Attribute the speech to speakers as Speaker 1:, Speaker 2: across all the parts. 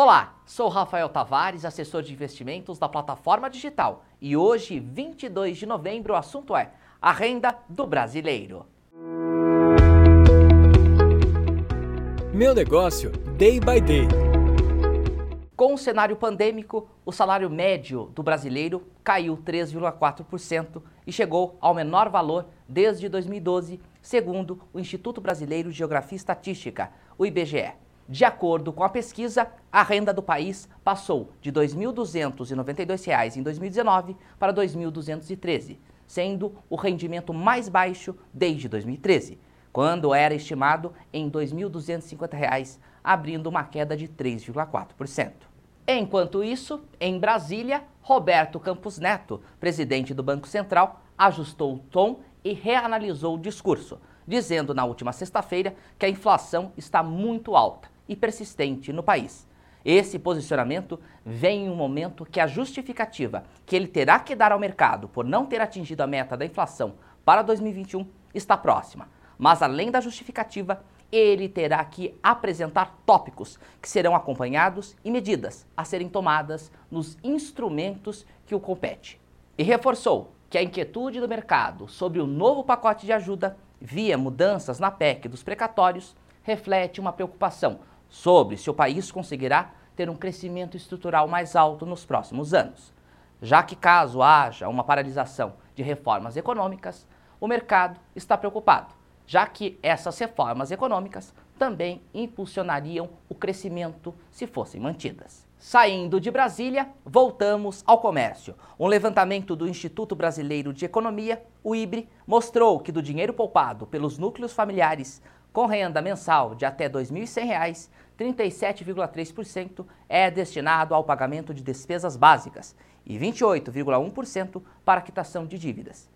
Speaker 1: Olá, sou Rafael Tavares, assessor de investimentos da plataforma digital. E hoje, 22 de novembro, o assunto é a renda do brasileiro.
Speaker 2: Meu negócio, day by day.
Speaker 1: Com o cenário pandêmico, o salário médio do brasileiro caiu 3,4% e chegou ao menor valor desde 2012, segundo o Instituto Brasileiro de Geografia e Estatística, o IBGE. De acordo com a pesquisa, a renda do país passou de R$ 2.292 em 2019 para R$ 2.213, sendo o rendimento mais baixo desde 2013, quando era estimado em R$ 2.250, abrindo uma queda de 3,4%. Enquanto isso, em Brasília, Roberto Campos Neto, presidente do Banco Central, ajustou o tom e reanalisou o discurso, dizendo na última sexta-feira que a inflação está muito alta e persistente no país. Esse posicionamento vem em um momento que a justificativa que ele terá que dar ao mercado por não ter atingido a meta da inflação para 2021 está próxima. Mas além da justificativa, ele terá que apresentar tópicos que serão acompanhados e medidas a serem tomadas nos instrumentos que o compete. E reforçou que a inquietude do mercado sobre o novo pacote de ajuda via mudanças na PEC dos precatórios reflete uma preocupação sobre se o país conseguirá ter um crescimento estrutural mais alto nos próximos anos, já que caso haja uma paralisação de reformas econômicas, o mercado está preocupado, já que essas reformas econômicas também impulsionariam o crescimento se fossem mantidas. Saindo de Brasília, voltamos ao comércio. Um levantamento do Instituto Brasileiro de Economia, o IBRE, mostrou que do dinheiro poupado pelos núcleos familiares com renda mensal de até R$ 2.100, 37,3% é destinado ao pagamento de despesas básicas e 28,1% para quitação de dívidas.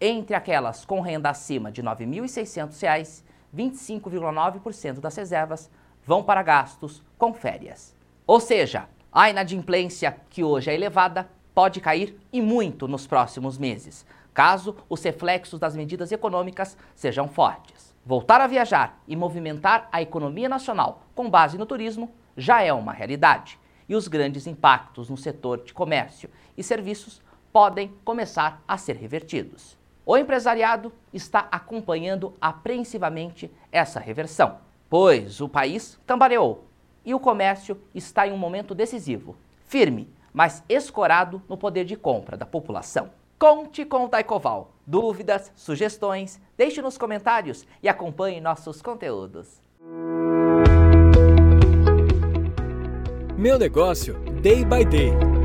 Speaker 1: Entre aquelas com renda acima de R$ 9.600, 25,9% das reservas vão para gastos com férias. Ou seja, a inadimplência, que hoje é elevada, pode cair e muito nos próximos meses, caso os reflexos das medidas econômicas sejam fortes. Voltar a viajar e movimentar a economia nacional com base no turismo já é uma realidade, e os grandes impactos no setor de comércio e serviços podem começar a ser revertidos. O empresariado está acompanhando apreensivamente essa reversão, pois o país tambaleou e o comércio está em um momento decisivo, firme, mas escorado no poder de compra da população. Conte com o Daicoval. Dúvidas, sugestões, deixe nos comentários e acompanhe nossos conteúdos.
Speaker 2: Meu negócio, day by day.